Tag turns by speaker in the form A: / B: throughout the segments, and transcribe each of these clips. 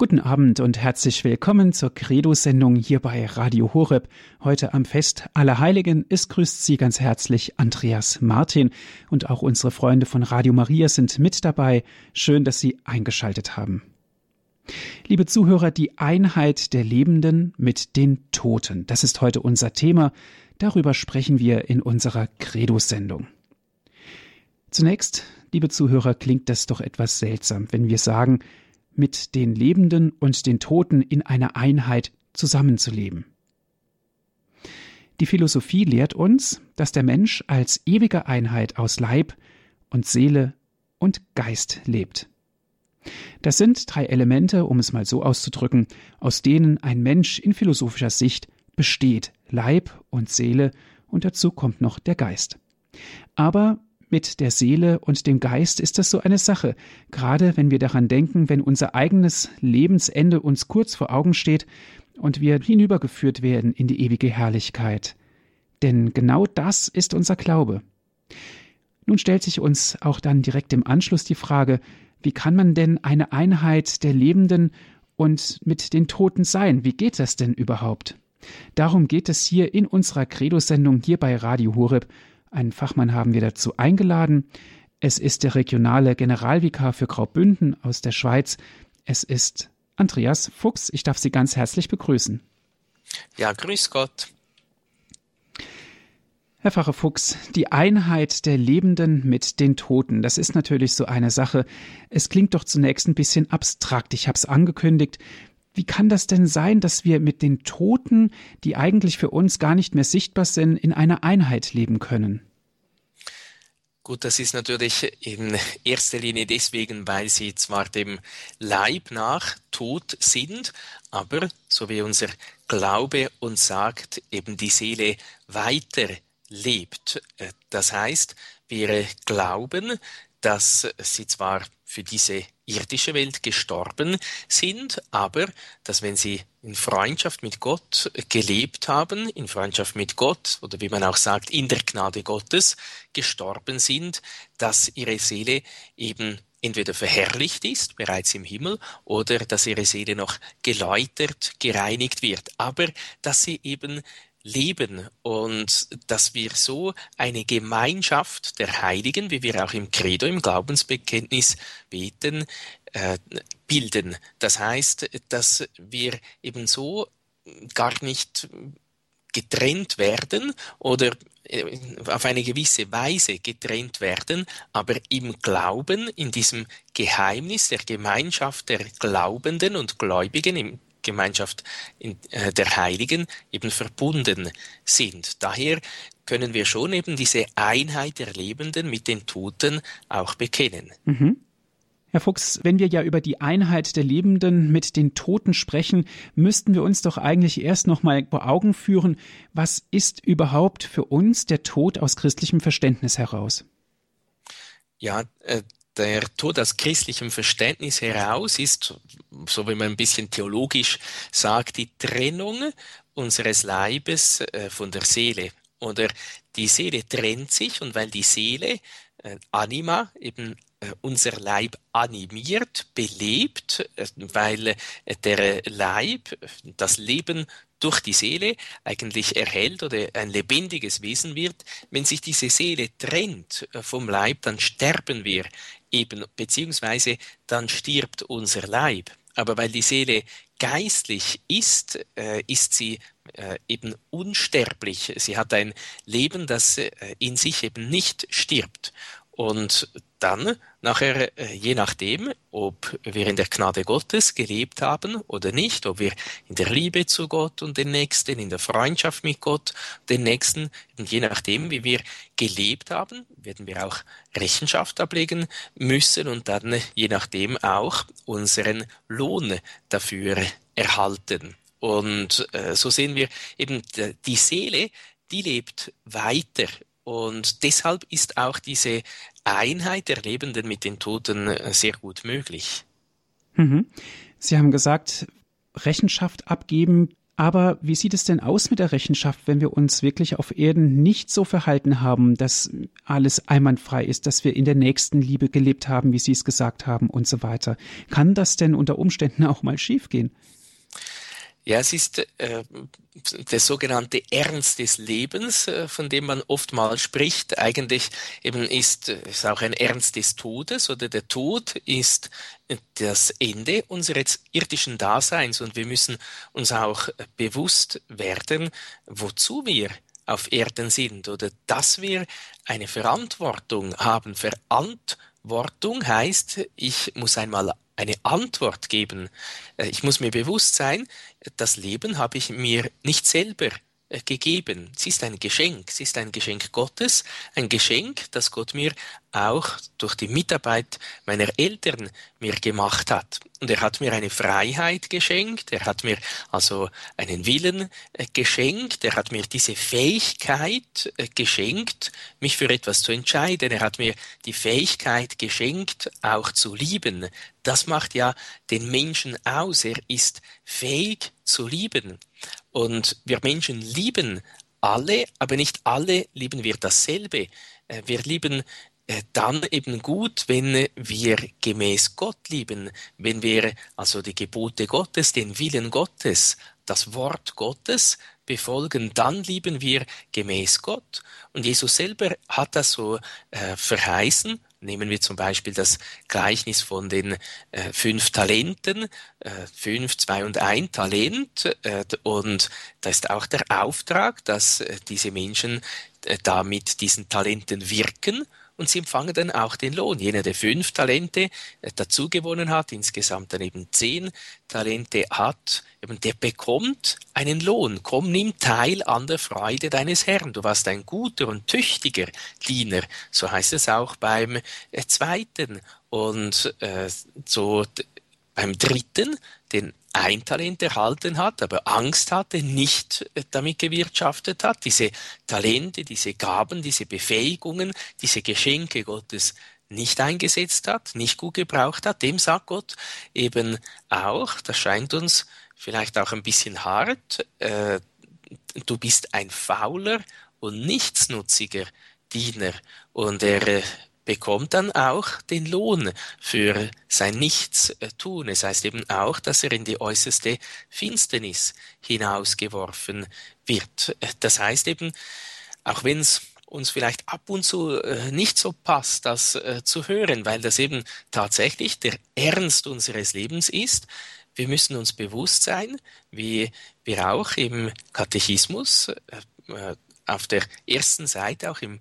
A: Guten Abend und herzlich willkommen zur Credo-Sendung hier bei Radio Horeb. Heute am Fest aller Heiligen. Es grüßt Sie ganz herzlich Andreas Martin und auch unsere Freunde von Radio Maria sind mit dabei. Schön, dass Sie eingeschaltet haben. Liebe Zuhörer, die Einheit der Lebenden mit den Toten. Das ist heute unser Thema. Darüber sprechen wir in unserer Credo-Sendung. Zunächst, liebe Zuhörer, klingt das doch etwas seltsam, wenn wir sagen, mit den Lebenden und den Toten in einer Einheit zusammenzuleben. Die Philosophie lehrt uns, dass der Mensch als ewige Einheit aus Leib und Seele und Geist lebt. Das sind drei Elemente, um es mal so auszudrücken, aus denen ein Mensch in philosophischer Sicht besteht, Leib und Seele, und dazu kommt noch der Geist. Aber mit der Seele und dem Geist ist das so eine Sache, gerade wenn wir daran denken, wenn unser eigenes Lebensende uns kurz vor Augen steht und wir hinübergeführt werden in die ewige Herrlichkeit. Denn genau das ist unser Glaube. Nun stellt sich uns auch dann direkt im Anschluss die Frage, wie kann man denn eine Einheit der Lebenden und mit den Toten sein? Wie geht das denn überhaupt? Darum geht es hier in unserer Credo-Sendung hier bei Radio Horeb einen Fachmann haben wir dazu eingeladen. Es ist der regionale Generalvikar für Graubünden aus der Schweiz. Es ist Andreas Fuchs. Ich darf Sie ganz herzlich begrüßen.
B: Ja, grüß Gott.
A: Herr Pfarrer Fuchs, die Einheit der Lebenden mit den Toten, das ist natürlich so eine Sache. Es klingt doch zunächst ein bisschen abstrakt. Ich habe es angekündigt. Wie kann das denn sein, dass wir mit den Toten, die eigentlich für uns gar nicht mehr sichtbar sind, in einer Einheit leben können?
B: Gut, das ist natürlich in erster Linie deswegen, weil sie zwar dem Leib nach tot sind, aber, so wie unser Glaube uns sagt, eben die Seele weiter lebt. Das heißt, wir glauben, dass sie zwar für diese irdische Welt gestorben sind, aber dass wenn sie in Freundschaft mit Gott gelebt haben, in Freundschaft mit Gott oder wie man auch sagt, in der Gnade Gottes gestorben sind, dass ihre Seele eben entweder verherrlicht ist, bereits im Himmel, oder dass ihre Seele noch geläutert, gereinigt wird, aber dass sie eben leben und dass wir so eine Gemeinschaft der Heiligen, wie wir auch im Credo, im Glaubensbekenntnis beten, äh, bilden. Das heißt, dass wir eben so gar nicht getrennt werden oder äh, auf eine gewisse Weise getrennt werden, aber im Glauben, in diesem Geheimnis der Gemeinschaft der Glaubenden und Gläubigen, im Gemeinschaft äh, der Heiligen eben verbunden sind. Daher können wir schon eben diese Einheit der Lebenden mit den Toten auch bekennen.
A: Mhm. Herr Fuchs, wenn wir ja über die Einheit der Lebenden mit den Toten sprechen, müssten wir uns doch eigentlich erst noch mal vor Augen führen, was ist überhaupt für uns der Tod aus christlichem Verständnis heraus?
B: Ja, äh, der Tod aus christlichem Verständnis heraus ist, so wie man ein bisschen theologisch sagt, die Trennung unseres Leibes äh, von der Seele. Oder die Seele trennt sich und weil die Seele, äh, Anima, eben äh, unser Leib animiert, belebt, weil der Leib das Leben durch die Seele eigentlich erhält oder ein lebendiges Wesen wird. Wenn sich diese Seele trennt vom Leib, dann sterben wir eben, beziehungsweise dann stirbt unser Leib. Aber weil die Seele geistlich ist, äh, ist sie äh, eben unsterblich. Sie hat ein Leben, das äh, in sich eben nicht stirbt. Und dann nachher, äh, je nachdem, ob wir in der Gnade Gottes gelebt haben oder nicht, ob wir in der Liebe zu Gott und den Nächsten, in der Freundschaft mit Gott, den Nächsten, je nachdem, wie wir gelebt haben, werden wir auch Rechenschaft ablegen müssen und dann je nachdem auch unseren Lohn dafür erhalten. Und äh, so sehen wir eben die Seele, die lebt weiter und deshalb ist auch diese Einheit der Lebenden mit den Toten äh, sehr gut möglich.
A: Mhm. Sie haben gesagt, Rechenschaft abgeben. Aber wie sieht es denn aus mit der Rechenschaft, wenn wir uns wirklich auf Erden nicht so verhalten haben, dass alles einwandfrei ist, dass wir in der nächsten Liebe gelebt haben, wie Sie es gesagt haben und so weiter? Kann das denn unter Umständen auch mal schiefgehen?
B: Ja, es ist äh, der sogenannte Ernst des Lebens, äh, von dem man oftmals spricht. Eigentlich eben ist es auch ein Ernst des Todes oder der Tod ist das Ende unseres irdischen Daseins und wir müssen uns auch bewusst werden, wozu wir auf Erden sind oder dass wir eine Verantwortung haben. Verantwortung heißt, ich muss einmal eine Antwort geben. Äh, ich muss mir bewusst sein, das Leben habe ich mir nicht selber gegeben. Es ist ein Geschenk. Es ist ein Geschenk Gottes, ein Geschenk, das Gott mir auch durch die Mitarbeit meiner Eltern mir gemacht hat. Und er hat mir eine Freiheit geschenkt, er hat mir also einen Willen äh, geschenkt, er hat mir diese Fähigkeit äh, geschenkt, mich für etwas zu entscheiden, er hat mir die Fähigkeit geschenkt, auch zu lieben. Das macht ja den Menschen aus, er ist fähig zu lieben. Und wir Menschen lieben alle, aber nicht alle lieben wir dasselbe. Äh, wir lieben äh, dann eben gut, wenn wir gemäß Gott lieben, wenn wir also die Gebote Gottes, den Willen Gottes, das Wort Gottes befolgen, dann lieben wir gemäß Gott. Und Jesus selber hat das so äh, verheißen. Nehmen wir zum Beispiel das Gleichnis von den äh, fünf Talenten, äh, fünf, zwei und ein Talent. Äh, und da ist auch der Auftrag, dass äh, diese Menschen äh, da mit diesen Talenten wirken und sie empfangen dann auch den Lohn. Jener, der fünf Talente äh, dazu gewonnen hat, insgesamt dann eben zehn Talente hat, eben der bekommt einen Lohn. Komm, nimm teil an der Freude deines Herrn. Du warst ein guter und tüchtiger Diener. So heißt es auch beim äh, zweiten. Und äh, so beim dritten, den ein Talent erhalten hat, aber Angst hatte, nicht damit gewirtschaftet hat, diese Talente, diese Gaben, diese Befähigungen, diese Geschenke Gottes nicht eingesetzt hat, nicht gut gebraucht hat, dem sagt Gott eben auch, das scheint uns vielleicht auch ein bisschen hart, äh, du bist ein fauler und nichtsnutziger Diener. Und er äh, bekommt dann auch den Lohn für sein Nichtstun. Es heißt eben auch, dass er in die äußerste Finsternis hinausgeworfen wird. Das heißt eben, auch wenn es uns vielleicht ab und zu äh, nicht so passt, das äh, zu hören, weil das eben tatsächlich der Ernst unseres Lebens ist. Wir müssen uns bewusst sein, wie wir auch im Katechismus äh, auf der ersten Seite, auch im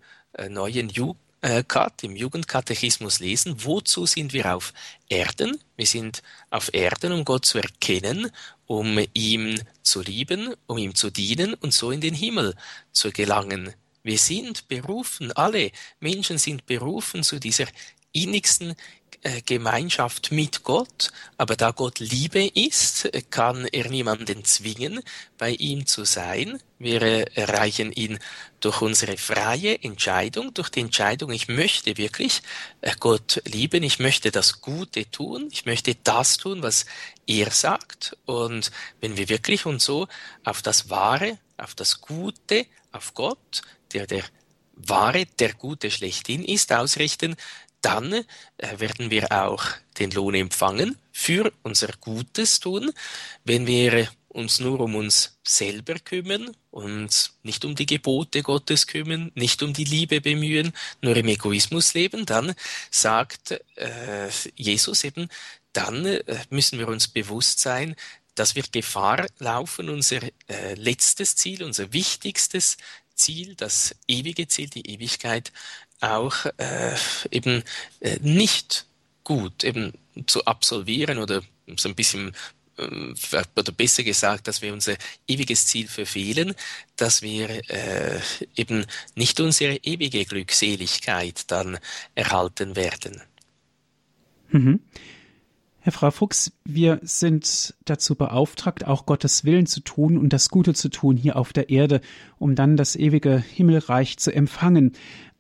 B: neuen Jugend Kat, im Jugendkatechismus lesen, wozu sind wir auf Erden? Wir sind auf Erden, um Gott zu erkennen, um ihm zu lieben, um ihm zu dienen und so in den Himmel zu gelangen. Wir sind berufen, alle Menschen sind berufen zu dieser innigsten äh, Gemeinschaft mit Gott, aber da Gott Liebe ist, kann er niemanden zwingen, bei ihm zu sein. Wir erreichen ihn durch unsere freie Entscheidung, durch die Entscheidung, ich möchte wirklich äh, Gott lieben, ich möchte das Gute tun, ich möchte das tun, was er sagt. Und wenn wir wirklich uns so auf das Wahre, auf das Gute, auf Gott, der der Wahre, der Gute schlechthin ist, ausrichten, dann äh, werden wir auch den Lohn empfangen für unser Gutes tun. Wenn wir uns nur um uns selber kümmern und nicht um die Gebote Gottes kümmern, nicht um die Liebe bemühen, nur im Egoismus leben, dann sagt äh, Jesus eben, dann äh, müssen wir uns bewusst sein, dass wir Gefahr laufen, unser äh, letztes Ziel, unser wichtigstes Ziel, das ewige Ziel, die Ewigkeit auch äh, eben äh, nicht gut eben zu absolvieren oder so ein bisschen ähm, oder besser gesagt, dass wir unser ewiges Ziel verfehlen, dass wir äh, eben nicht unsere ewige Glückseligkeit dann erhalten werden.
A: Mhm. Herr Frau Fuchs, wir sind dazu beauftragt, auch Gottes Willen zu tun und das Gute zu tun hier auf der Erde, um dann das ewige Himmelreich zu empfangen.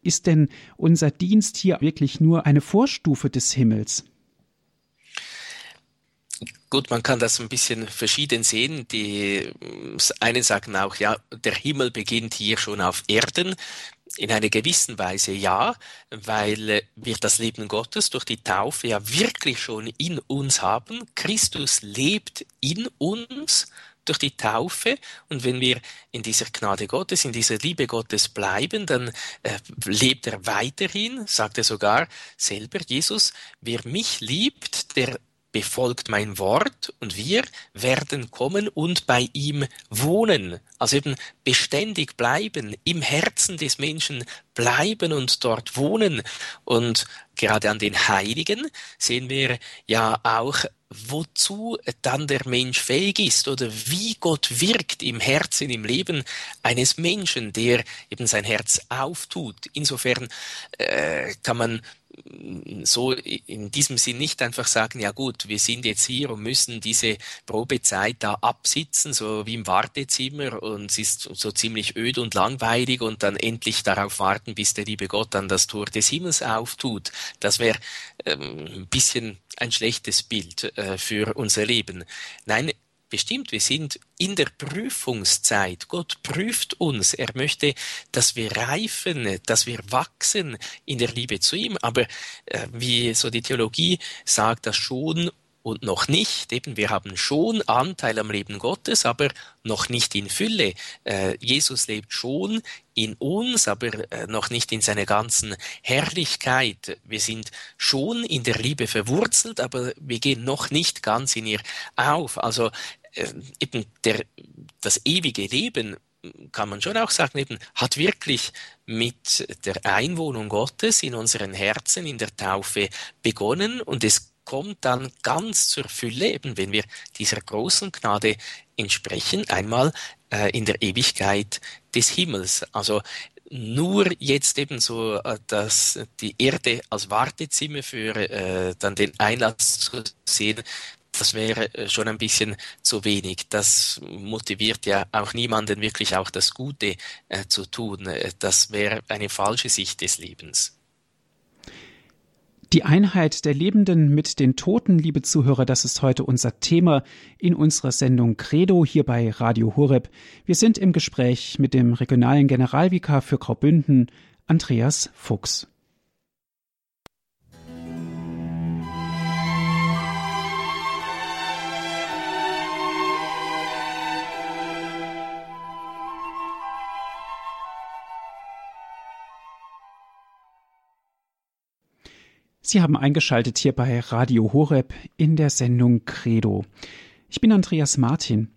A: Ist denn unser Dienst hier wirklich nur eine Vorstufe des Himmels?
B: Gut, man kann das ein bisschen verschieden sehen. Die einen sagen auch, ja, der Himmel beginnt hier schon auf Erden. In einer gewissen Weise ja, weil wir das Leben Gottes durch die Taufe ja wirklich schon in uns haben. Christus lebt in uns durch die Taufe. Und wenn wir in dieser Gnade Gottes, in dieser Liebe Gottes bleiben, dann äh, lebt er weiterhin, sagt er sogar selber, Jesus, wer mich liebt, der befolgt mein Wort und wir werden kommen und bei ihm wohnen. Also eben beständig bleiben, im Herzen des Menschen bleiben und dort wohnen. Und gerade an den Heiligen sehen wir ja auch, wozu dann der Mensch fähig ist oder wie Gott wirkt im Herzen, im Leben eines Menschen, der eben sein Herz auftut. Insofern äh, kann man so in diesem Sinn nicht einfach sagen, ja gut, wir sind jetzt hier und müssen diese Probezeit da absitzen, so wie im Wartezimmer und es ist so ziemlich öd und langweilig und dann endlich darauf warten, bis der liebe Gott dann das Tor des Himmels auftut. Das wäre ähm, ein bisschen ein schlechtes Bild äh, für unser Leben. Nein, Bestimmt, wir sind in der Prüfungszeit. Gott prüft uns. Er möchte, dass wir reifen, dass wir wachsen in der Liebe zu ihm. Aber äh, wie so die Theologie sagt, das schon und noch nicht. Eben, wir haben schon Anteil am Leben Gottes, aber noch nicht in Fülle. Äh, Jesus lebt schon in uns, aber äh, noch nicht in seiner ganzen Herrlichkeit. Wir sind schon in der Liebe verwurzelt, aber wir gehen noch nicht ganz in ihr auf. Also eben der, das ewige Leben kann man schon auch sagen, eben, hat wirklich mit der Einwohnung Gottes in unseren Herzen in der Taufe begonnen und es kommt dann ganz zur Fülle, eben wenn wir dieser großen Gnade entsprechen, einmal äh, in der Ewigkeit des Himmels. Also nur jetzt eben so, äh, dass die Erde als Wartezimmer für äh, dann den Einlass zu sehen, das wäre äh, schon ein bisschen zu wenig. Das motiviert ja auch niemanden wirklich auch das Gute äh, zu tun. Äh, das wäre eine falsche Sicht des Lebens.
A: Die Einheit der Lebenden mit den Toten, liebe Zuhörer, das ist heute unser Thema in unserer Sendung Credo hier bei Radio Horeb. Wir sind im Gespräch mit dem regionalen Generalvikar für Graubünden, Andreas Fuchs. Sie haben eingeschaltet hier bei Radio Horeb in der Sendung Credo. Ich bin Andreas Martin.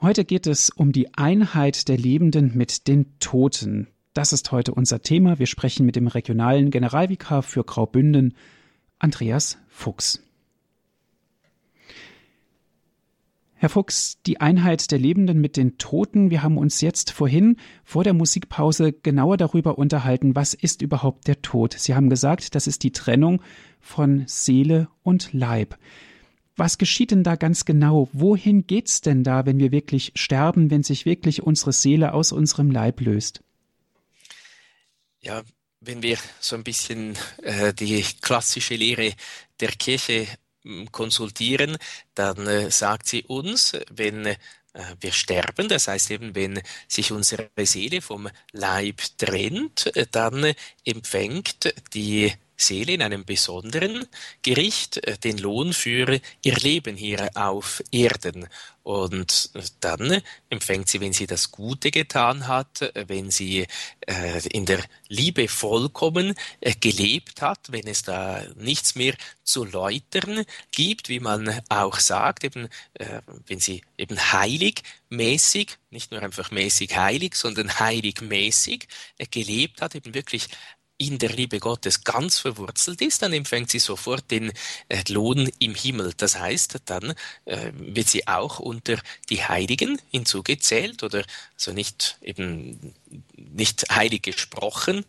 A: Heute geht es um die Einheit der Lebenden mit den Toten. Das ist heute unser Thema. Wir sprechen mit dem regionalen Generalvikar für Graubünden, Andreas Fuchs. Herr Fuchs, die Einheit der Lebenden mit den Toten. Wir haben uns jetzt vorhin vor der Musikpause genauer darüber unterhalten, was ist überhaupt der Tod. Sie haben gesagt, das ist die Trennung von Seele und Leib. Was geschieht denn da ganz genau? Wohin geht's denn da, wenn wir wirklich sterben, wenn sich wirklich unsere Seele aus unserem Leib löst?
B: Ja, wenn wir so ein bisschen äh, die klassische Lehre der Kirche konsultieren, dann äh, sagt sie uns, wenn äh, wir sterben, das heißt eben, wenn sich unsere Seele vom Leib trennt, äh, dann empfängt die Seele in einem besonderen Gericht äh, den Lohn für ihr Leben hier auf Erden. Und dann empfängt sie, wenn sie das Gute getan hat, äh, wenn sie äh, in der Liebe vollkommen äh, gelebt hat, wenn es da nichts mehr zu läutern gibt, wie man auch sagt, eben, äh, wenn sie eben heilig mäßig, nicht nur einfach mäßig heilig, sondern heilig mäßig äh, gelebt hat, eben wirklich in der Liebe Gottes ganz verwurzelt ist, dann empfängt sie sofort den äh, Lohn im Himmel. Das heißt, dann äh, wird sie auch unter die Heiligen hinzugezählt oder also nicht eben nicht heilig gesprochen,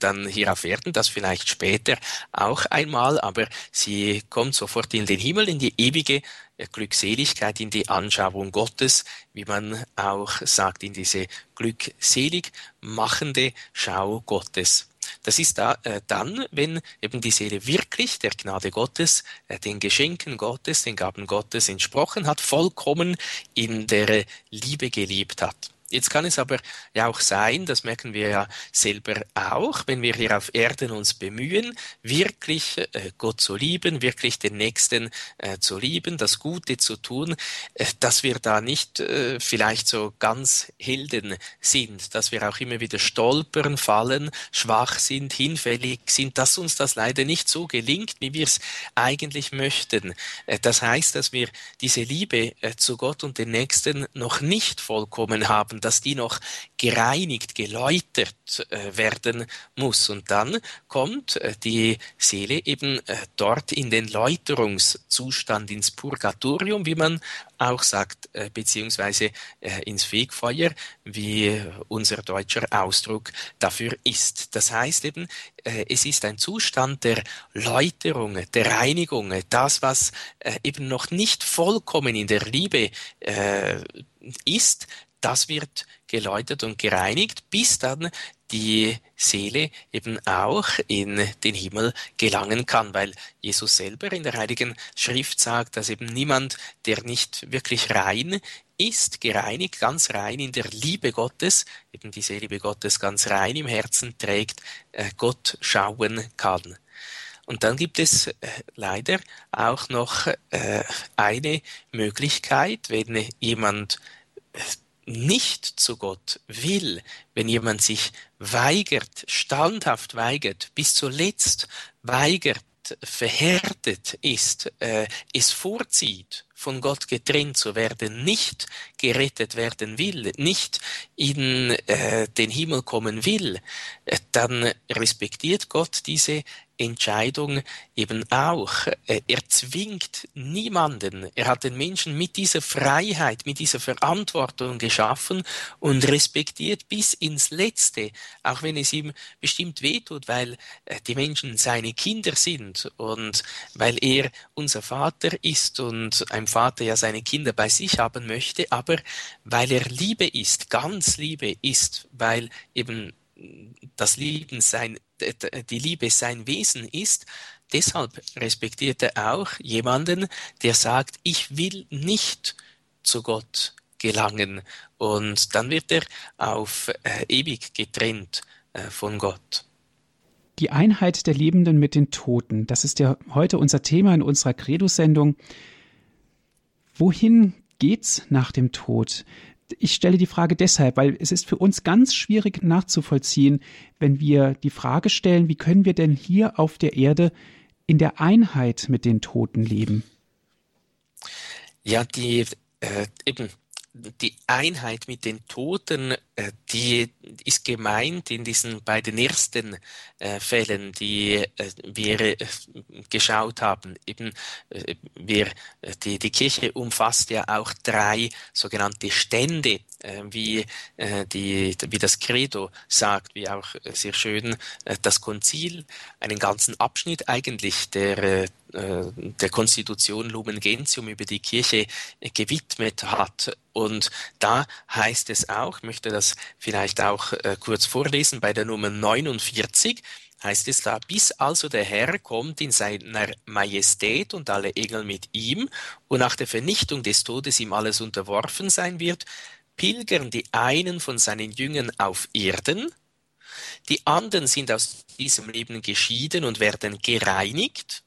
B: dann hier auf Erden, das vielleicht später auch einmal, aber sie kommt sofort in den Himmel, in die ewige äh, Glückseligkeit, in die Anschauung Gottes, wie man auch sagt, in diese glückselig machende Schau Gottes. Das ist da, äh, dann, wenn eben die Seele wirklich der Gnade Gottes, äh, den Geschenken Gottes, den Gaben Gottes entsprochen hat, vollkommen in der Liebe gelebt hat. Jetzt kann es aber ja auch sein, das merken wir ja selber auch, wenn wir hier auf Erden uns bemühen, wirklich äh, Gott zu lieben, wirklich den Nächsten äh, zu lieben, das Gute zu tun, äh, dass wir da nicht vielleicht so ganz Helden sind, dass wir auch immer wieder stolpern, fallen, schwach sind, hinfällig sind, dass uns das leider nicht so gelingt, wie wir es eigentlich möchten. Das heißt, dass wir diese Liebe zu Gott und den Nächsten noch nicht vollkommen haben dass die noch gereinigt, geläutert äh, werden muss. Und dann kommt äh, die Seele eben äh, dort in den Läuterungszustand, ins Purgatorium, wie man auch sagt, äh, beziehungsweise äh, ins Fegfeuer, wie unser deutscher Ausdruck dafür ist. Das heißt eben, äh, es ist ein Zustand der Läuterung, der Reinigung, das, was eben noch nicht vollkommen in der Liebe ist, das wird geläutert und gereinigt, bis dann die Seele eben auch in den Himmel gelangen kann, weil Jesus selber in der Heiligen Schrift sagt, dass eben niemand, der nicht wirklich rein ist, gereinigt, ganz rein in der Liebe Gottes, eben diese Liebe Gottes ganz rein im Herzen trägt, äh, Gott schauen kann. Und dann gibt es äh, leider auch noch äh, eine Möglichkeit, wenn jemand nicht zu Gott will, wenn jemand sich weigert, standhaft weigert, bis zuletzt weigert, verhärtet ist, äh, es vorzieht, von Gott getrennt zu werden, nicht gerettet werden will, nicht in äh, den Himmel kommen will, äh, dann respektiert Gott diese Entscheidung eben auch. Äh, er zwingt niemanden. Er hat den Menschen mit dieser Freiheit, mit dieser Verantwortung geschaffen und respektiert bis ins Letzte, auch wenn es ihm bestimmt wehtut, weil äh, die Menschen seine Kinder sind und weil er unser Vater ist und ein Vater ja seine Kinder bei sich haben möchte, aber weil er Liebe ist, ganz Liebe ist, weil eben das Lieben sein, die Liebe sein Wesen ist, deshalb respektiert er auch jemanden, der sagt, ich will nicht zu Gott gelangen und dann wird er auf äh, ewig getrennt äh, von Gott.
A: Die Einheit der Lebenden mit den Toten, das ist ja heute unser Thema in unserer Credo-Sendung. Wohin geht's nach dem Tod? Ich stelle die Frage deshalb, weil es ist für uns ganz schwierig nachzuvollziehen, wenn wir die Frage stellen, wie können wir denn hier auf der Erde in der Einheit mit den Toten leben?
B: Ja, die äh, eben die Einheit mit den Toten, äh, die ist gemeint in diesen beiden ersten äh, Fällen, die äh, wir geschaut haben. Eben, wir, die, die Kirche umfasst ja auch drei sogenannte Stände, wie, die, wie das Credo sagt, wie auch sehr schön das Konzil, einen ganzen Abschnitt eigentlich der der Konstitution Lumen Gentium über die Kirche gewidmet hat. Und da heißt es auch, möchte das vielleicht auch äh, kurz vorlesen, bei der Nummer 49 heißt es da, bis also der Herr kommt in seiner Majestät und alle Engel mit ihm und nach der Vernichtung des Todes ihm alles unterworfen sein wird, pilgern die einen von seinen Jüngern auf Erden, die anderen sind aus diesem Leben geschieden und werden gereinigt,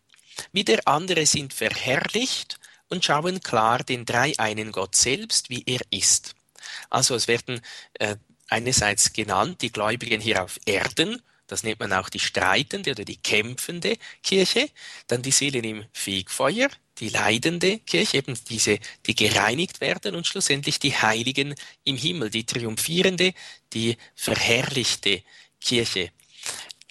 B: wieder andere sind verherrlicht und schauen klar den dreieinen Gott selbst, wie er ist. Also es werden äh, einerseits genannt die Gläubigen hier auf Erden, das nennt man auch die streitende oder die kämpfende Kirche, dann die Seelen im Fegfeuer, die leidende Kirche, eben diese, die gereinigt werden und schlussendlich die Heiligen im Himmel, die triumphierende, die verherrlichte Kirche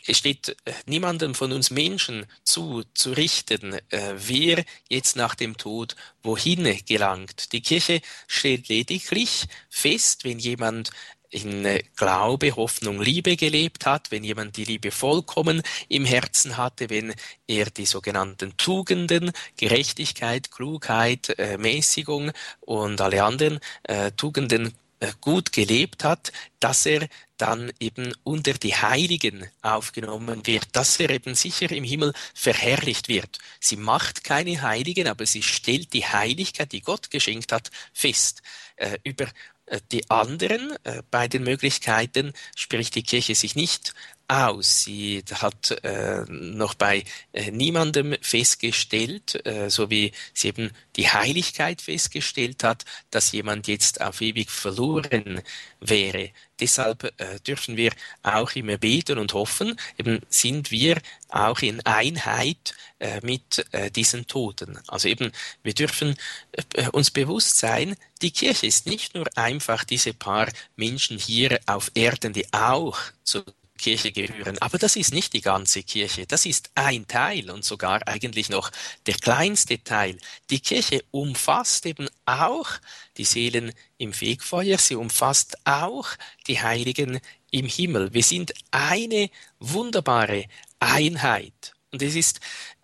B: es steht äh, niemandem von uns Menschen zu, zu richten, äh, wer jetzt nach dem Tod wohin gelangt. Die Kirche stellt lediglich fest, wenn jemand in Glaube, Hoffnung, Liebe gelebt hat, wenn jemand die Liebe vollkommen im Herzen hatte, wenn er die sogenannten Tugenden, Gerechtigkeit, Klugheit, äh, Mäßigung und alle anderen äh, Tugenden äh, gut gelebt hat, dass er dann eben unter die Heiligen aufgenommen wird, dass er eben sicher im Himmel verherrlicht wird. Sie macht keine Heiligen, aber sie stellt die Heiligkeit, die Gott geschenkt hat, fest. Über die anderen äh, beiden Möglichkeiten spricht die Kirche sich nicht aus. Sie hat äh, noch bei äh, niemandem festgestellt, äh, so wie sie eben die Heiligkeit festgestellt hat, dass jemand jetzt auf ewig verloren wäre. Deshalb äh, dürfen wir auch immer beten und hoffen, eben sind wir auch in Einheit äh, mit äh, diesen Toten. Also eben, wir dürfen äh, uns bewusst sein, die Kirche ist nicht nur einfach diese paar Menschen hier auf Erden, die auch zu Kirche gehören. Aber das ist nicht die ganze Kirche. Das ist ein Teil und sogar eigentlich noch der kleinste Teil. Die Kirche umfasst eben auch die Seelen im Fegfeuer. Sie umfasst auch die Heiligen im Himmel. Wir sind eine wunderbare Einheit. Und es ist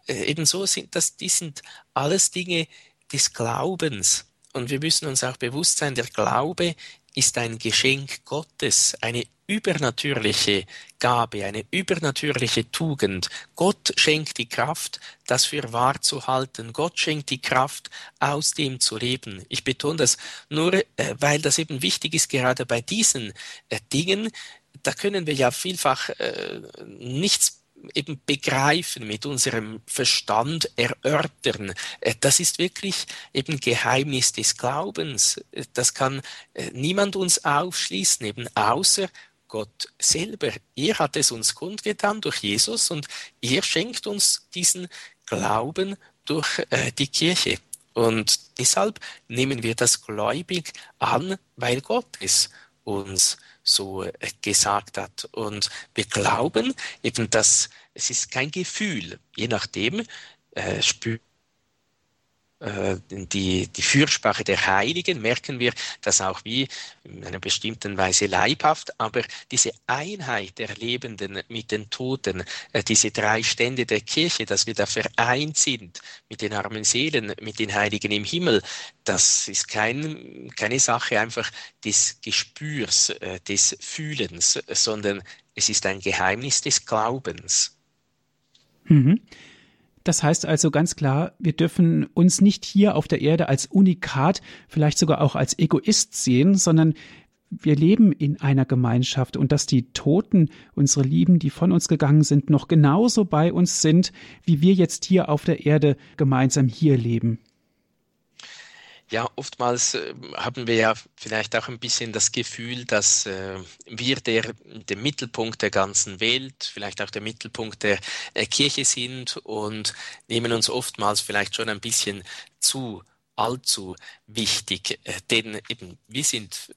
B: äh, eben so, sind das, die sind alles Dinge des Glaubens. Und wir müssen uns auch bewusst sein, der Glaube ist ein Geschenk Gottes, eine übernatürliche Gabe, eine übernatürliche Tugend. Gott schenkt die Kraft, das für wahr zu halten. Gott schenkt die Kraft, aus dem zu leben. Ich betone das nur, äh, weil das eben wichtig ist, gerade bei diesen äh, Dingen. Da können wir ja vielfach äh, nichts eben begreifen, mit unserem Verstand erörtern. Das ist wirklich eben Geheimnis des Glaubens. Das kann niemand uns aufschließen, eben außer Gott selber. Er hat es uns kundgetan durch Jesus und er schenkt uns diesen Glauben durch die Kirche. Und deshalb nehmen wir das gläubig an, weil Gott es uns so äh, gesagt hat. Und wir glauben eben, dass es ist kein Gefühl. Je nachdem äh, spüren äh, die, die Fürsprache der Heiligen merken wir das auch wie in einer bestimmten Weise leibhaft, aber diese Einheit der Lebenden mit den Toten, äh, diese drei Stände der Kirche, dass wir da vereint sind mit den armen Seelen, mit den Heiligen im Himmel, das ist kein, keine Sache einfach des Gespürs, äh, des Fühlens, sondern es ist ein Geheimnis des Glaubens.
A: Mhm. Das heißt also ganz klar, wir dürfen uns nicht hier auf der Erde als Unikat, vielleicht sogar auch als Egoist sehen, sondern wir leben in einer Gemeinschaft und dass die Toten, unsere Lieben, die von uns gegangen sind, noch genauso bei uns sind, wie wir jetzt hier auf der Erde gemeinsam hier leben.
B: Ja, oftmals äh, haben wir ja vielleicht auch ein bisschen das Gefühl, dass äh, wir der, der Mittelpunkt der ganzen Welt, vielleicht auch der Mittelpunkt der Kirche sind und nehmen uns oftmals vielleicht schon ein bisschen zu allzu wichtig, äh, denn eben wir sind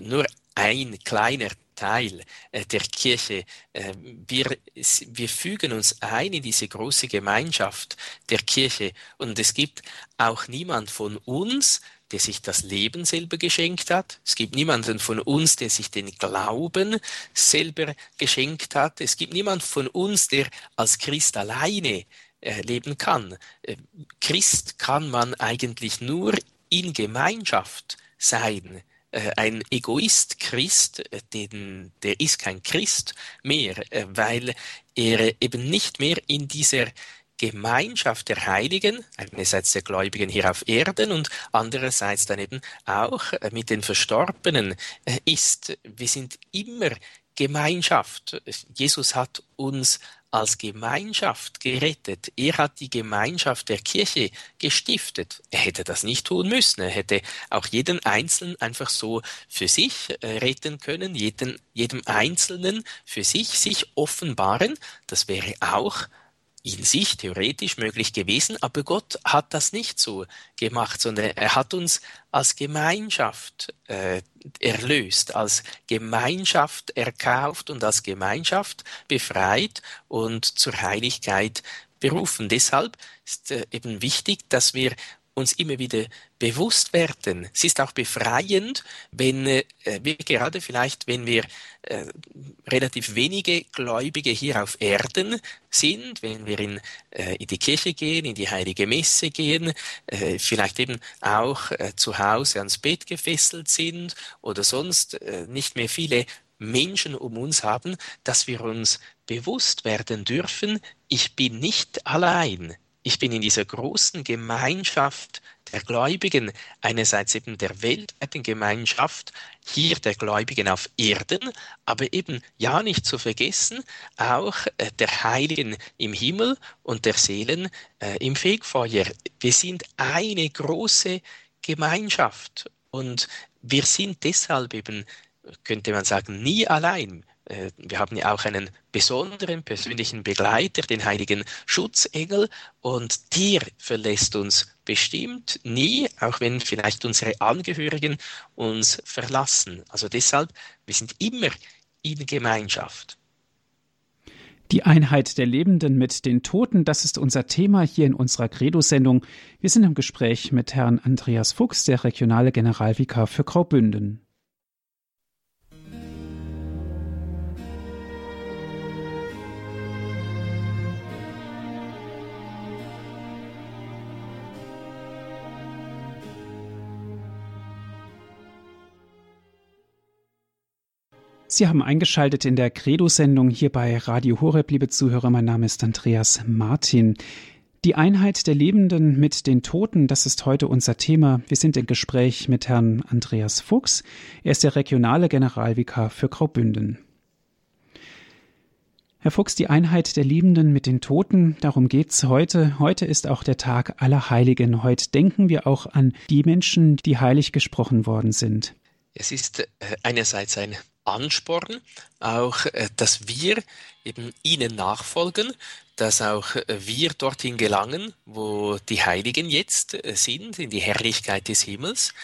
B: nur ein kleiner Teil äh, der Kirche. Äh, wir, wir fügen uns ein in diese große Gemeinschaft der Kirche und es gibt auch niemand von uns, der sich das Leben selber geschenkt hat. Es gibt niemanden von uns, der sich den Glauben selber geschenkt hat. Es gibt niemand von uns, der als Christ alleine äh, leben kann. Christ kann man eigentlich nur in Gemeinschaft sein. Äh, ein Egoist Christ, äh, den, der ist kein Christ mehr, äh, weil er eben nicht mehr in dieser Gemeinschaft der Heiligen, einerseits der Gläubigen hier auf Erden und andererseits dann eben auch mit den Verstorbenen ist. Wir sind immer Gemeinschaft. Jesus hat uns als Gemeinschaft gerettet. Er hat die Gemeinschaft der Kirche gestiftet. Er hätte das nicht tun müssen. Er hätte auch jeden Einzelnen einfach so für sich äh, retten können, jeden, jedem Einzelnen für sich, sich offenbaren. Das wäre auch in sich theoretisch möglich gewesen, aber Gott hat das nicht so gemacht, sondern er hat uns als Gemeinschaft äh, erlöst, als Gemeinschaft erkauft und als Gemeinschaft befreit und zur Heiligkeit berufen. Deshalb ist äh, eben wichtig, dass wir uns immer wieder bewusst werden. Es ist auch befreiend, wenn äh, wir gerade vielleicht, wenn wir äh, relativ wenige Gläubige hier auf Erden sind, wenn wir in, äh, in die Kirche gehen, in die heilige Messe gehen, äh, vielleicht eben auch äh, zu Hause ans Bett gefesselt sind oder sonst äh, nicht mehr viele Menschen um uns haben, dass wir uns bewusst werden dürfen, ich bin nicht allein. Ich bin in dieser großen Gemeinschaft der Gläubigen, einerseits eben der weltweiten Gemeinschaft hier der Gläubigen auf Erden, aber eben ja nicht zu vergessen, auch äh, der Heiligen im Himmel und der Seelen äh, im Fegfeuer. Wir sind eine große Gemeinschaft und wir sind deshalb eben, könnte man sagen, nie allein. Äh, wir haben ja auch einen besonderen persönlichen Begleiter, den heiligen Schutzengel, und der verlässt uns bestimmt nie, auch wenn vielleicht unsere Angehörigen uns verlassen. Also deshalb, wir sind immer in Gemeinschaft.
A: Die Einheit der Lebenden mit den Toten, das ist unser Thema hier in unserer Credo-Sendung. Wir sind im Gespräch mit Herrn Andreas Fuchs, der regionale Generalvikar für Graubünden. Sie haben eingeschaltet in der Credo-Sendung hier bei Radio Horeb, liebe Zuhörer. Mein Name ist Andreas Martin. Die Einheit der Lebenden mit den Toten, das ist heute unser Thema. Wir sind im Gespräch mit Herrn Andreas Fuchs. Er ist der regionale Generalvikar für Graubünden. Herr Fuchs, die Einheit der Lebenden mit den Toten, darum geht's heute. Heute ist auch der Tag aller Heiligen. Heute denken wir auch an die Menschen, die heilig gesprochen worden sind.
B: Es ist äh, einerseits ein Ansporn, auch äh, dass wir eben ihnen nachfolgen, dass auch äh, wir dorthin gelangen, wo die Heiligen jetzt äh, sind, in die Herrlichkeit des Himmels,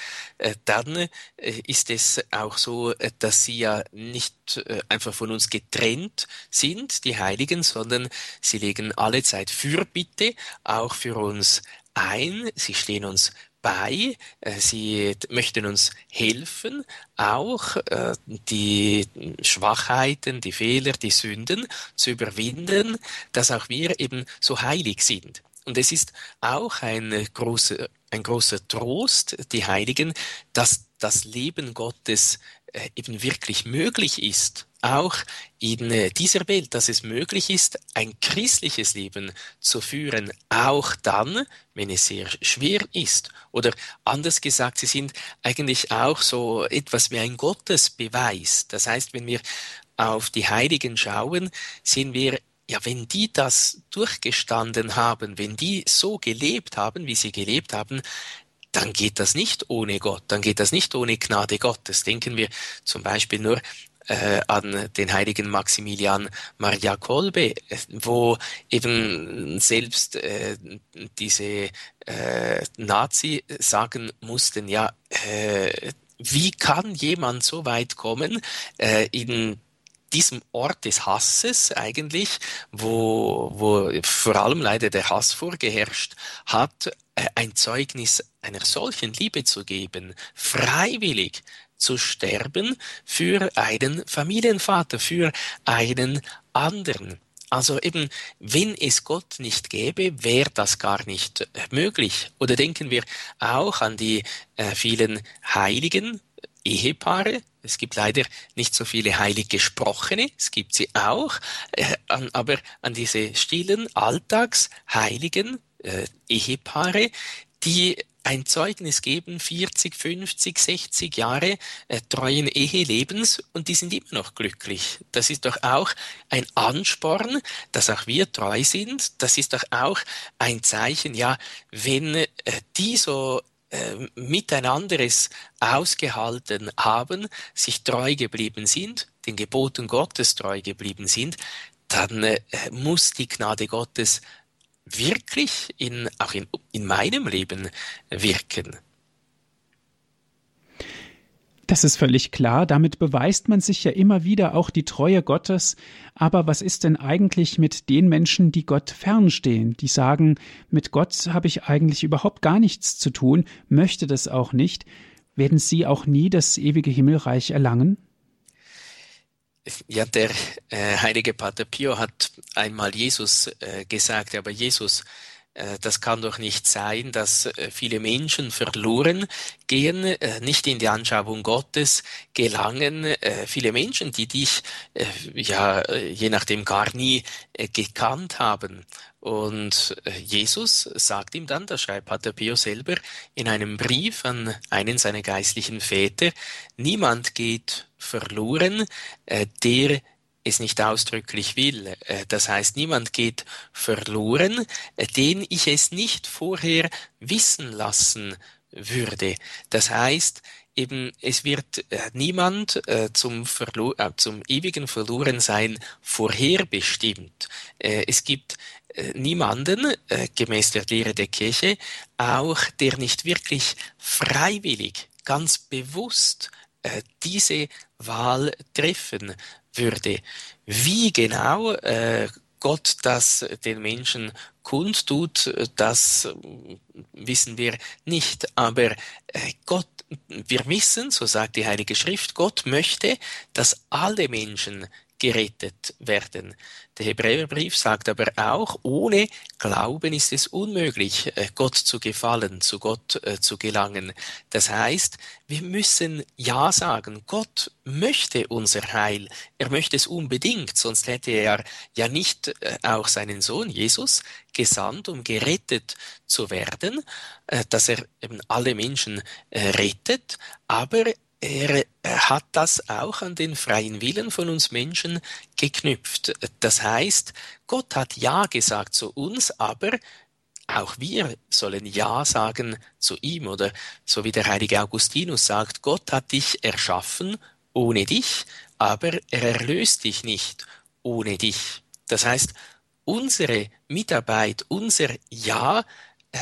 B: dann ist es auch so, dass sie ja nicht einfach von uns getrennt sind, die Heiligen, sondern sie legen alle Zeit Fürbitte auch für uns ein, sie stehen uns bei. Äh, sie möchten uns helfen, auch äh, die Schwachheiten, die Fehler, die Sünden zu überwinden, dass auch wir eben so heilig sind. Und es ist auch ein großer, ein großer Trost, die Heiligen, dass das Leben Gottes eben wirklich möglich ist auch in äh, dieser Welt, dass es möglich ist, ein christliches Leben zu führen, auch dann, wenn es sehr schwer ist. Oder anders gesagt, sie sind eigentlich auch so etwas wie ein Gottesbeweis. Das heißt, wenn wir auf die Heiligen schauen, sehen wir, ja, wenn die das durchgestanden haben, wenn die so gelebt haben, wie sie gelebt haben, dann geht das nicht ohne Gott, dann geht das nicht ohne Gnade Gottes. Denken wir zum Beispiel nur äh, an den heiligen Maximilian Maria Kolbe, wo eben selbst äh, diese äh, Nazi sagen mussten, ja, äh, wie kann jemand so weit kommen, äh, in diesem Ort des Hasses eigentlich, wo, wo vor allem leider der Hass vorgeherrscht hat, äh, ein Zeugnis einer solchen Liebe zu geben, freiwillig zu sterben für einen Familienvater, für einen anderen. Also eben, wenn es Gott nicht gäbe, wäre das gar nicht äh, möglich. Oder denken wir auch an die äh, vielen heiligen Ehepaare. Es gibt leider nicht so viele heilig gesprochene, es gibt sie auch, äh, an, aber an diese stillen Alltagsheiligen äh, Ehepaare, die ein Zeugnis geben, 40, 50, 60 Jahre äh, treuen Ehelebens und die sind immer noch glücklich. Das ist doch auch ein Ansporn, dass auch wir treu sind. Das ist doch auch ein Zeichen, ja, wenn äh, die so äh, miteinander es ausgehalten haben, sich treu geblieben sind, den Geboten Gottes treu geblieben sind, dann äh, muss die Gnade Gottes wirklich in, auch in, in meinem Leben wirken.
A: Das ist völlig klar. Damit beweist man sich ja immer wieder auch die Treue Gottes. Aber was ist denn eigentlich mit den Menschen, die Gott fernstehen, die sagen, mit Gott habe ich eigentlich überhaupt gar nichts zu tun, möchte das auch nicht? Werden sie auch nie das ewige Himmelreich erlangen?
B: Ja, der äh, heilige Pater Pio hat einmal Jesus äh, gesagt, aber Jesus, das kann doch nicht sein, dass äh, viele Menschen verloren gehen, äh, nicht in die Anschauung Gottes gelangen. Viele Menschen, die dich ja je nachdem gar nie gekannt haben. Und Jesus sagt ihm dann, das schreibt Pater Pio selber in einem Brief an einen seiner geistlichen Väter, niemand geht verloren, der es nicht ausdrücklich will. Äh, das heißt, niemand geht verloren, äh, den ich es nicht vorher wissen lassen würde. Das heißt, eben, es wird äh, niemand zum, Verlo zum ewigen Verlorensein vorherbestimmt. es gibt niemanden, gemäß der Lehre der Kirche, auch der nicht wirklich freiwillig, ganz bewusst diese Wahl treffen würde. Wie genau äh, Gott das den Menschen kundtut, das wissen wir nicht. Aber äh, Gott, wir wissen, so sagt die Heilige Schrift, Gott möchte, dass alle Menschen gerettet werden. Der Hebräerbrief sagt aber auch, ohne Glauben ist es unmöglich, äh, Gott zu gefallen, zu Gott äh, zu gelangen. Das heißt, wir müssen Ja sagen. Gott möchte unser Heil. Er möchte es unbedingt, sonst hätte er ja nicht äh, auch seinen Sohn Jesus gesandt, um gerettet zu werden, dass er eben alle Menschen rettet. Aber er, er hat das auch an den freien Willen von uns Menschen geknüpft. Das heißt, Gott hat Ja gesagt zu uns, aber auch wir sollen Ja sagen zu ihm oder so wie der heilige Augustinus sagt, Gott hat dich erschaffen ohne dich, aber er erlöst dich nicht ohne dich. Das heißt, unsere Mitarbeit, unser Ja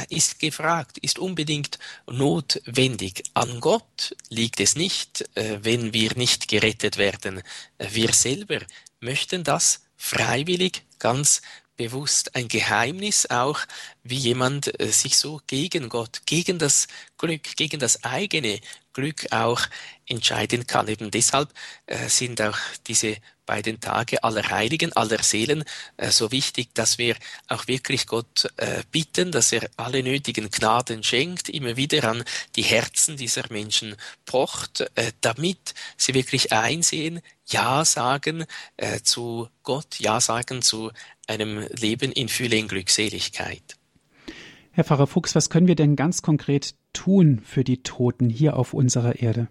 B: ist gefragt, ist unbedingt notwendig. An Gott liegt es nicht, äh, wenn wir nicht gerettet werden. Wir selber möchten das freiwillig, ganz bewusst. Ein Geheimnis auch, wie jemand äh, sich so gegen Gott, gegen das Glück, gegen das eigene Glück auch entscheiden kann. Eben deshalb äh, sind auch diese beiden Tage aller Heiligen, aller Seelen äh, so wichtig, dass wir auch wirklich Gott äh, bitten, dass er alle nötigen Gnaden schenkt, immer wieder an die Herzen dieser Menschen pocht, äh, damit sie wirklich einsehen, Ja sagen äh, zu Gott, Ja sagen zu einem Leben in Fülle, in Glückseligkeit.
A: Herr Pfarrer Fuchs, was können wir denn ganz konkret tun für die Toten hier auf unserer Erde?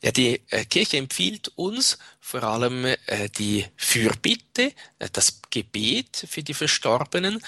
B: Ja, die äh, Kirche empfiehlt uns vor allem äh, die Fürbitte, äh, das Gebet für die Verstorbenen,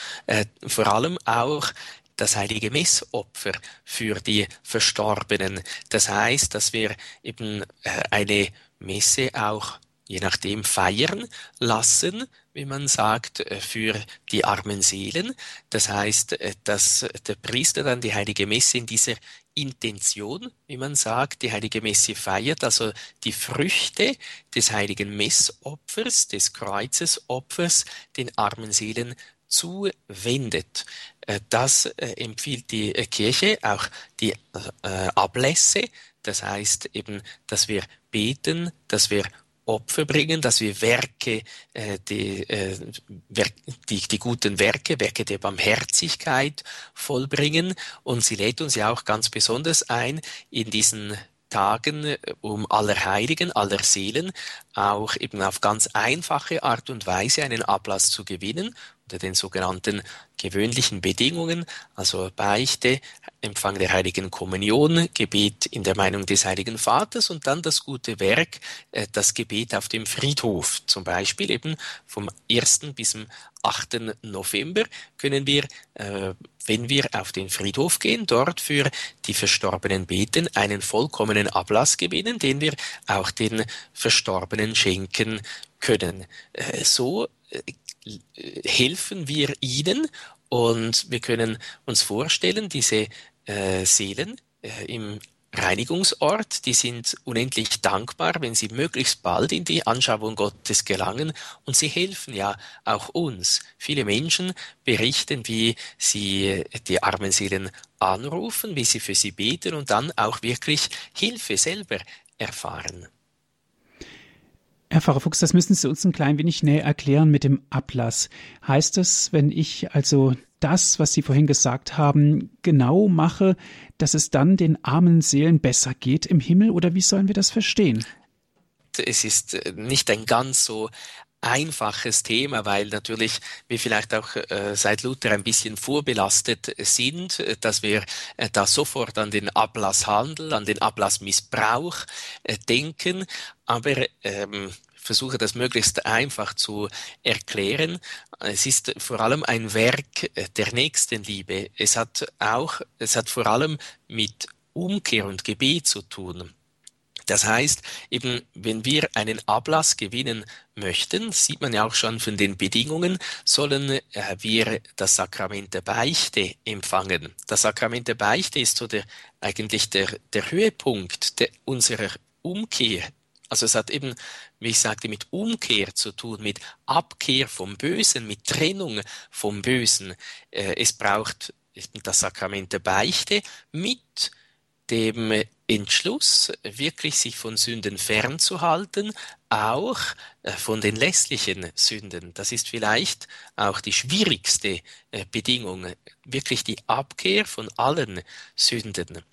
B: vor allem auch das heilige Messopfer für die Verstorbenen. Das heißt, dass wir eben eine Messe auch je nachdem feiern lassen, wie man sagt, äh, für die armen Seelen. Das heißt, äh, dass der Priester dann die heilige Messe in dieser Intention, wie man sagt, die heilige Messe feiert, also die Früchte des heiligen Messopfers, des Kreuzesopfers, den armen Seelen zuwendet. Äh, das empfiehlt die Kirche, auch die Ablässe, das heißt eben, dass wir beten, dass wir Opfer bringen, dass wir Werke, äh, die, äh, die, die guten Werke, Werke der Barmherzigkeit vollbringen. Und sie lädt uns ja auch ganz besonders ein, in diesen Tagen äh, um aller Heiligen, aller Seelen, auch eben auf ganz einfache Art und Weise einen Ablass zu gewinnen unter den sogenannten gewöhnlichen Bedingungen, also Beichte, Empfang der heiligen Kommunion, Gebet in der Meinung des heiligen Vaters und dann das gute Werk, äh, das Gebet auf dem Friedhof. Zum Beispiel eben vom 1. bis zum 8. November können wir, äh, wenn wir auf den Friedhof gehen, dort für die Verstorbenen beten, einen vollkommenen Ablass gewinnen, den wir auch den Verstorbenen schenken können. Äh, so helfen wir ihnen und wir können uns vorstellen, diese äh, Seelen äh, im Reinigungsort, die sind unendlich dankbar, wenn sie möglichst bald in die Anschauung Gottes gelangen und sie helfen ja auch uns. Viele Menschen berichten, wie sie die armen Seelen anrufen, wie sie für sie beten und dann auch wirklich Hilfe selber erfahren.
A: Herr Pfarrer Fuchs, das müssen Sie uns ein klein wenig näher erklären mit dem Ablass. Heißt es, wenn ich also das, was Sie vorhin gesagt haben, genau mache, dass es dann den armen Seelen besser geht im Himmel oder wie sollen wir das verstehen?
B: Es ist nicht ein ganz so einfaches Thema, weil natürlich wir vielleicht auch äh, seit Luther ein bisschen vorbelastet sind, äh, dass wir äh, da sofort an den Ablasshandel, an den Ablassmissbrauch äh, denken. Aber ähm, versuche das möglichst einfach zu erklären. Es ist vor allem ein Werk äh, der Nächstenliebe. Es hat auch, es hat vor allem mit Umkehr und Gebet zu tun. Das heißt, eben, wenn wir einen Ablass gewinnen möchten, sieht man ja auch schon von den Bedingungen, sollen äh, wir das Sakrament der Beichte empfangen. Das Sakrament der Beichte ist so der, eigentlich der, der Höhepunkt der, unserer Umkehr. Also es hat eben, wie ich sagte, mit Umkehr zu tun, mit Abkehr vom Bösen, mit Trennung vom Bösen. Äh, es braucht das Sakrament der Beichte mit dem Entschluss, wirklich sich von Sünden fernzuhalten, auch äh, von den lässlichen Sünden. Das ist vielleicht auch die schwierigste äh, Bedingung, wirklich die Abkehr von allen Sünden.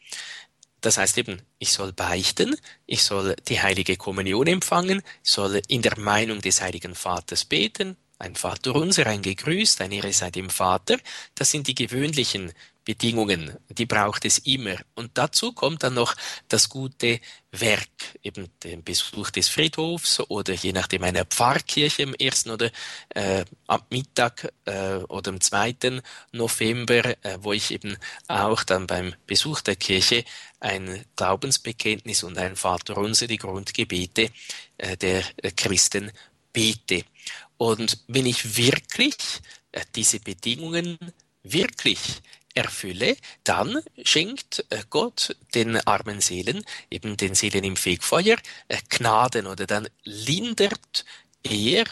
B: Das heißt eben, ich soll beichten, ich soll die heilige Kommunion empfangen, soll in der Meinung des heiligen Vaters beten, ein Vater unser, ein Gegrüßt, ein Ehre sei dem Vater. Das sind die gewöhnlichen Bedingungen, die braucht es immer. Und dazu kommt dann noch das gute Werk, eben den Besuch des Friedhofs oder je nachdem einer Pfarrkirche am 1. oder äh, am Mittag äh, oder am 2. November, äh, wo ich eben auch dann beim Besuch der Kirche ein Glaubensbekenntnis und ein Vaterunser, die Grundgebete äh, der Christen bete. Und wenn ich wirklich äh, diese Bedingungen wirklich erfülle, dann schenkt äh, Gott den armen Seelen, eben den Seelen im Fegfeuer, äh, Gnaden oder dann lindert er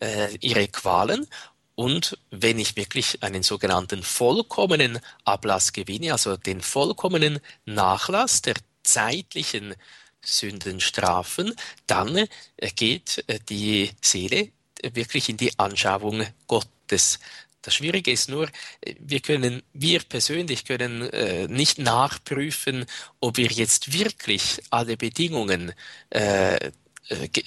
B: äh, ihre Qualen und wenn ich wirklich einen sogenannten vollkommenen Ablass gewinne, also den vollkommenen Nachlass der zeitlichen Sündenstrafen, dann geht die Seele wirklich in die Anschauung Gottes. Das Schwierige ist nur, wir können, wir persönlich können äh, nicht nachprüfen, ob wir jetzt wirklich alle Bedingungen äh, äh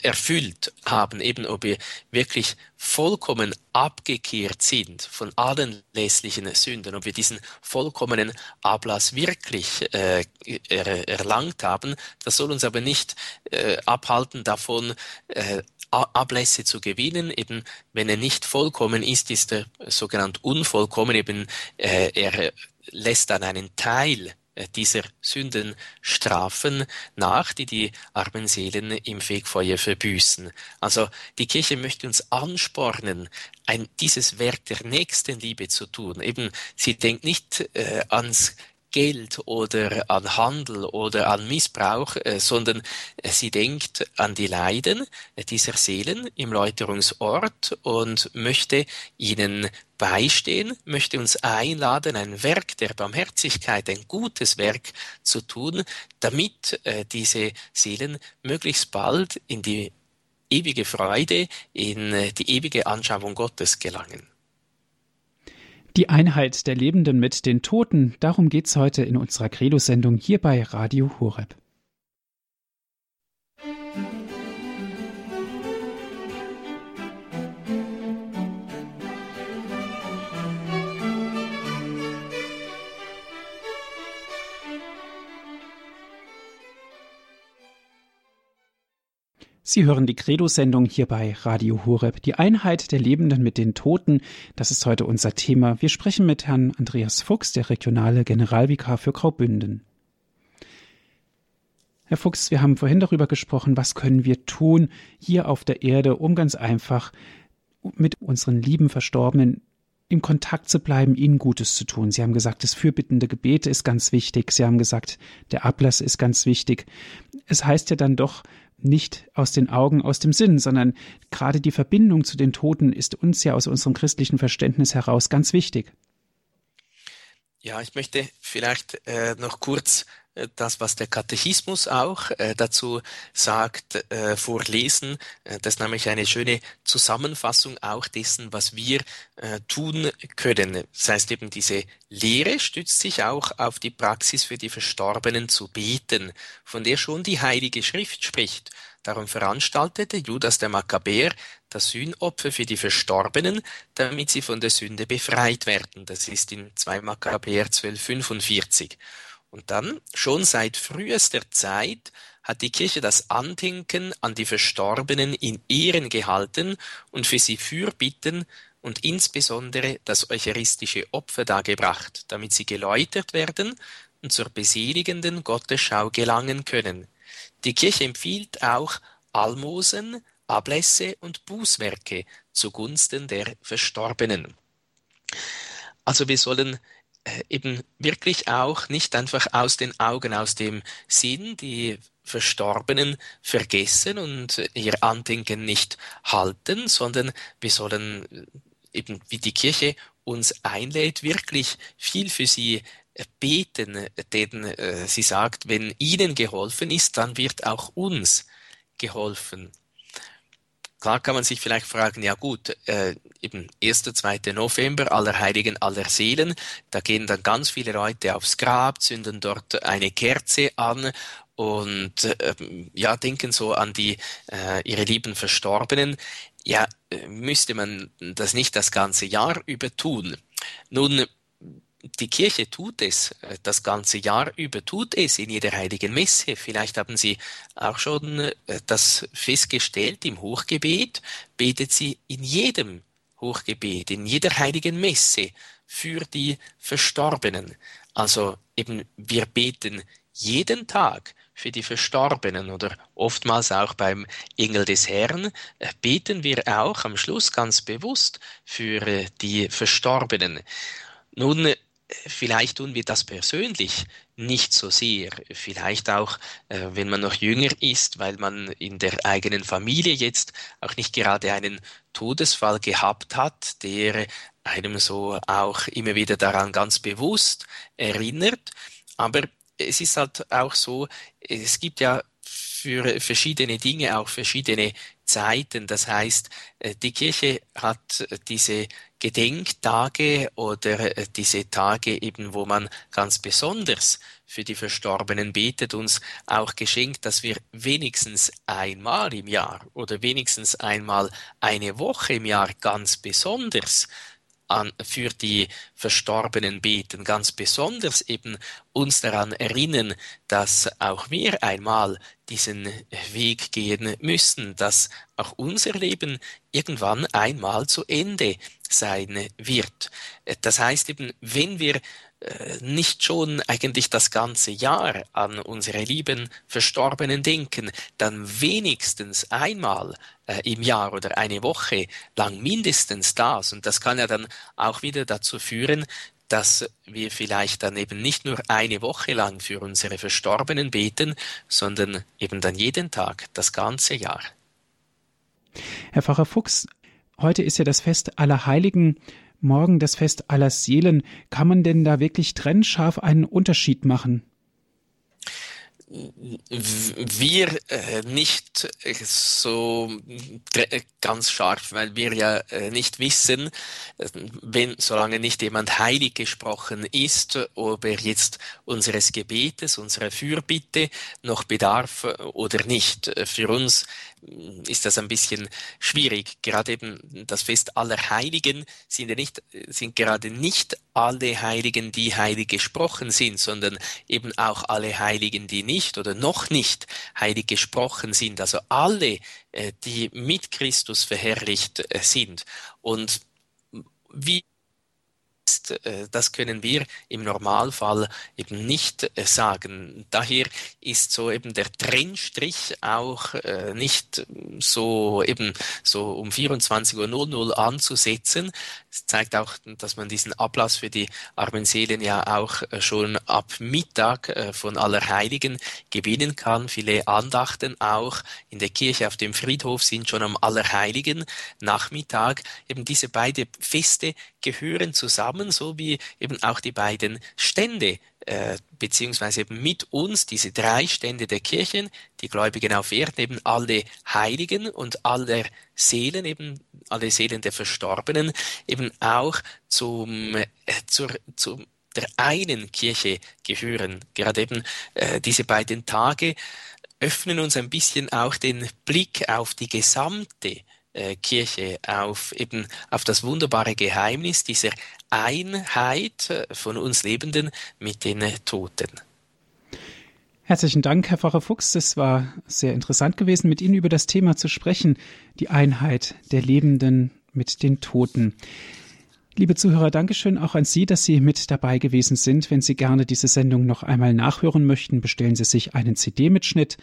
B: erfüllt haben, eben ob wir wirklich vollkommen abgekehrt sind von allen lässlichen Sünden, ob wir diesen vollkommenen Ablass wirklich äh, er, erlangt haben. Das soll uns aber nicht äh, abhalten davon, äh, Ablässe zu gewinnen. Eben, wenn er nicht vollkommen ist, ist er sogenannt unvollkommen. Eben, äh, er lässt dann einen Teil äh, dieser Sündenstrafen nach, die die armen Seelen im Fegfeuer verbüßen. Also die Kirche möchte uns anspornen, ein, dieses Werk der Nächstenliebe zu tun. Eben, sie denkt nicht äh, ans Geld oder an Handel oder an Missbrauch, äh, sondern äh, sie denkt an die Leiden dieser Seelen im Läuterungsort und möchte ihnen beistehen, möchte uns einladen, ein Werk der Barmherzigkeit, ein gutes Werk zu tun, damit äh, diese Seelen möglichst bald in die ewige Freude, in die ewige Anschauung Gottes gelangen.
A: Die Einheit der Lebenden mit den Toten, darum geht's heute in unserer Credo-Sendung hier bei Radio Horeb. Sie hören die Credo-Sendung hier bei Radio Horeb. Die Einheit der Lebenden mit den Toten, das ist heute unser Thema. Wir sprechen mit Herrn Andreas Fuchs, der regionale Generalvikar für Graubünden. Herr Fuchs, wir haben vorhin darüber gesprochen, was können wir tun hier auf der Erde, um ganz einfach mit unseren lieben Verstorbenen im Kontakt zu bleiben, ihnen Gutes zu tun. Sie haben gesagt, das fürbittende Gebet ist ganz wichtig. Sie haben gesagt, der Ablass ist ganz wichtig. Es heißt ja dann doch nicht aus den Augen, aus dem Sinn, sondern gerade die Verbindung zu den Toten ist uns ja aus unserem christlichen Verständnis heraus ganz wichtig.
B: Ja, ich möchte vielleicht äh, noch kurz das, was der Katechismus auch äh, dazu sagt, äh, vorlesen. Äh, das ist nämlich eine schöne Zusammenfassung auch dessen, was wir äh, tun können. Das heißt eben, diese Lehre stützt sich auch auf die Praxis für die Verstorbenen zu beten, von der schon die Heilige Schrift spricht. Darum veranstaltete Judas der Makkabäer das Sühnopfer für die Verstorbenen, damit sie von der Sünde befreit werden. Das ist in 2 Makkabäer 1245. Und dann, schon seit frühester Zeit, hat die Kirche das Andenken an die Verstorbenen in Ehren gehalten und für sie Fürbitten und insbesondere das eucharistische Opfer dargebracht, damit sie geläutert werden und zur beseligenden Gottesschau gelangen können. Die Kirche empfiehlt auch Almosen, Ablässe und Bußwerke zugunsten der Verstorbenen. Also wir sollen eben wirklich auch nicht einfach aus den Augen, aus dem Sinn die Verstorbenen vergessen und ihr Andenken nicht halten, sondern wir sollen äh, eben wie die Kirche uns einlädt, wirklich viel für sie äh, beten, denn äh, sie sagt, wenn ihnen geholfen ist, dann wird auch uns geholfen. Klar kann man sich vielleicht fragen, ja gut, äh, eben 1., 2. November, Allerheiligen, aller Seelen, da gehen dann ganz viele Leute aufs Grab, zünden dort eine Kerze an und äh, ja, denken so an die äh, ihre lieben Verstorbenen. Ja, äh, müsste man das nicht das ganze Jahr über tun? Nun, die Kirche tut es, äh, das ganze Jahr über tut es in jeder heiligen Messe. Vielleicht haben Sie auch schon äh, das festgestellt, im Hochgebet betet sie in jedem Hochgebet, in jeder heiligen Messe für die Verstorbenen. Also eben wir beten jeden Tag für die Verstorbenen oder oftmals auch beim Engel des Herrn äh, beten wir auch am Schluss ganz bewusst für die Verstorbenen. Nun vielleicht tun wir das persönlich nicht so sehr. Vielleicht auch, äh, wenn man noch jünger ist, weil man in der eigenen Familie jetzt auch nicht gerade einen Todesfall gehabt hat, der einem so auch immer wieder daran ganz bewusst erinnert. Aber es ist halt auch so, es gibt ja für verschiedene Dinge auch verschiedene Zeiten. Das heißt, äh, die Kirche hat diese Gedenktage oder äh, diese Tage eben, wo man ganz besonders für die Verstorbenen betet, uns auch geschenkt, dass wir wenigstens einmal im Jahr oder wenigstens einmal eine Woche im Jahr ganz besonders an, für die Verstorbenen beten, ganz besonders eben uns daran erinnern, dass auch wir einmal diesen Weg gehen müssen, dass auch unser Leben irgendwann einmal zu Ende sein wird. Das heißt eben, wenn wir nicht schon eigentlich das ganze Jahr an unsere lieben Verstorbenen denken, dann wenigstens einmal äh, im Jahr oder eine Woche lang mindestens das. Und das kann ja dann auch wieder dazu führen, dass wir vielleicht dann eben nicht nur eine Woche lang für unsere Verstorbenen beten, sondern eben dann jeden Tag, das ganze Jahr.
A: Herr Pfarrer Fuchs, heute ist ja das Fest aller Heiligen, morgen das Fest aller Seelen. Kann man denn da wirklich trennscharf einen Unterschied machen?
B: wir äh, nicht äh, so äh, ganz scharf, weil wir ja nicht wissen, wenn, solange nicht jemand heilig gesprochen ist, ob er jetzt unseres Gebetes, unserer Fürbitte noch bedarf oder nicht. Für uns ist das ein bisschen schwierig. Gerade eben das Fest aller Heiligen sind ja nicht, sind gerade nicht alle Heiligen, die heilig gesprochen sind, sondern eben auch alle Heiligen, die nicht oder noch nicht heilig gesprochen sind. Also alle, äh, die mit Christus verherrlicht äh, sind. Und wie ist, äh, das können wir im Normalfall eben nicht äh, sagen. Daher ist so eben der Trennstrich auch äh, nicht so eben so um 24.00 Uhr anzusetzen. Es zeigt auch, dass man diesen Ablass für die armen Seelen ja auch schon ab Mittag von Allerheiligen gewinnen kann. Viele Andachten auch in der Kirche auf dem Friedhof sind schon am Allerheiligen Nachmittag. Eben diese beiden Feste gehören zusammen, so wie eben auch die beiden Stände äh, beziehungsweise eben mit uns diese drei Stände der Kirchen, die Gläubigen auf Erden, eben alle Heiligen und alle Seelen, eben alle Seelen der Verstorbenen, eben auch zum, äh, zur, zum der einen Kirche gehören. Gerade eben äh, diese beiden Tage öffnen uns ein bisschen auch den Blick auf die gesamte äh, Kirche, auf eben auf das wunderbare Geheimnis dieser Einheit äh, von uns Lebenden mit den Toten.
A: Herzlichen Dank, Herr Pfarrer Fuchs. Es war sehr interessant gewesen, mit Ihnen über das Thema zu sprechen, die Einheit der Lebenden mit den Toten. Liebe Zuhörer, Dankeschön auch an Sie, dass Sie mit dabei gewesen sind. Wenn Sie gerne diese Sendung noch einmal nachhören möchten, bestellen Sie sich einen CD-Mitschnitt.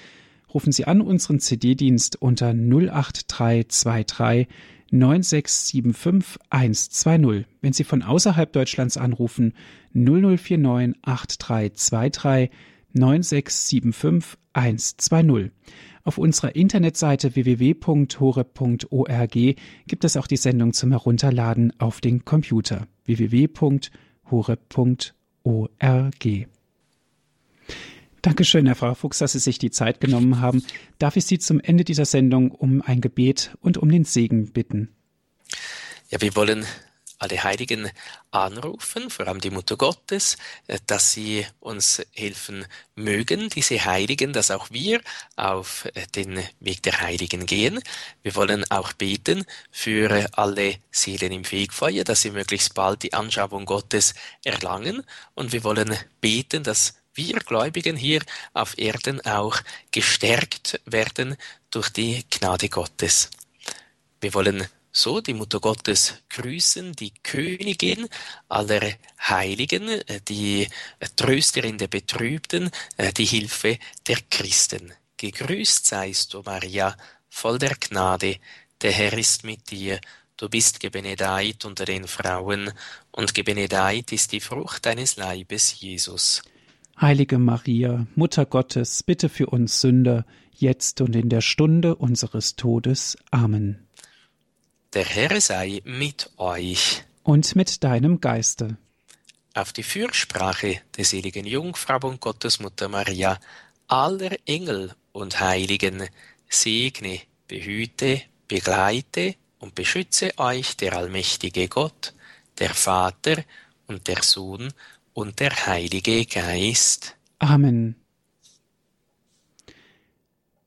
A: Rufen Sie an unseren CD-Dienst unter 08323 9675 120. Wenn Sie von außerhalb Deutschlands anrufen, 0049 8323 9675 120. Auf unserer Internetseite www.hore.org gibt es auch die Sendung zum Herunterladen auf den Computer www.hore.org. Dankeschön, Herr Frau Fuchs, dass Sie sich die Zeit genommen haben. Darf ich Sie zum Ende dieser Sendung um ein Gebet und um den Segen bitten?
B: Ja, wir wollen alle Heiligen anrufen, vor allem die Mutter Gottes, äh, dass sie uns helfen mögen, diese Heiligen, dass auch wir auf äh, den Weg der Heiligen gehen. Wir wollen auch beten für alle Seelen im Fegfeuer, dass sie möglichst bald die Anschauung Gottes erlangen. Und wir wollen beten, dass wir Gläubigen hier auf Erden auch gestärkt werden durch die Gnade Gottes. Wir wollen so die Mutter Gottes grüßen, die Königin aller Heiligen, die Trösterin der Betrübten, die Hilfe der Christen. Gegrüßt seist du, Maria, voll der Gnade, der Herr ist mit dir, du bist gebenedeit unter den Frauen, und gebenedeit ist die Frucht deines Leibes, Jesus.
A: Heilige Maria, Mutter Gottes, bitte für uns Sünder, jetzt und in der Stunde unseres Todes. Amen.
B: Der Herr sei mit euch.
A: Und mit deinem Geiste.
B: Auf die Fürsprache der seligen Jungfrau und Gottesmutter Maria, aller Engel und Heiligen, segne, behüte, begleite und beschütze euch der allmächtige Gott, der Vater und der Sohn und der Heilige Geist.
A: Amen.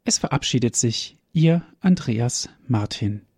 A: Es verabschiedet sich Ihr Andreas Martin.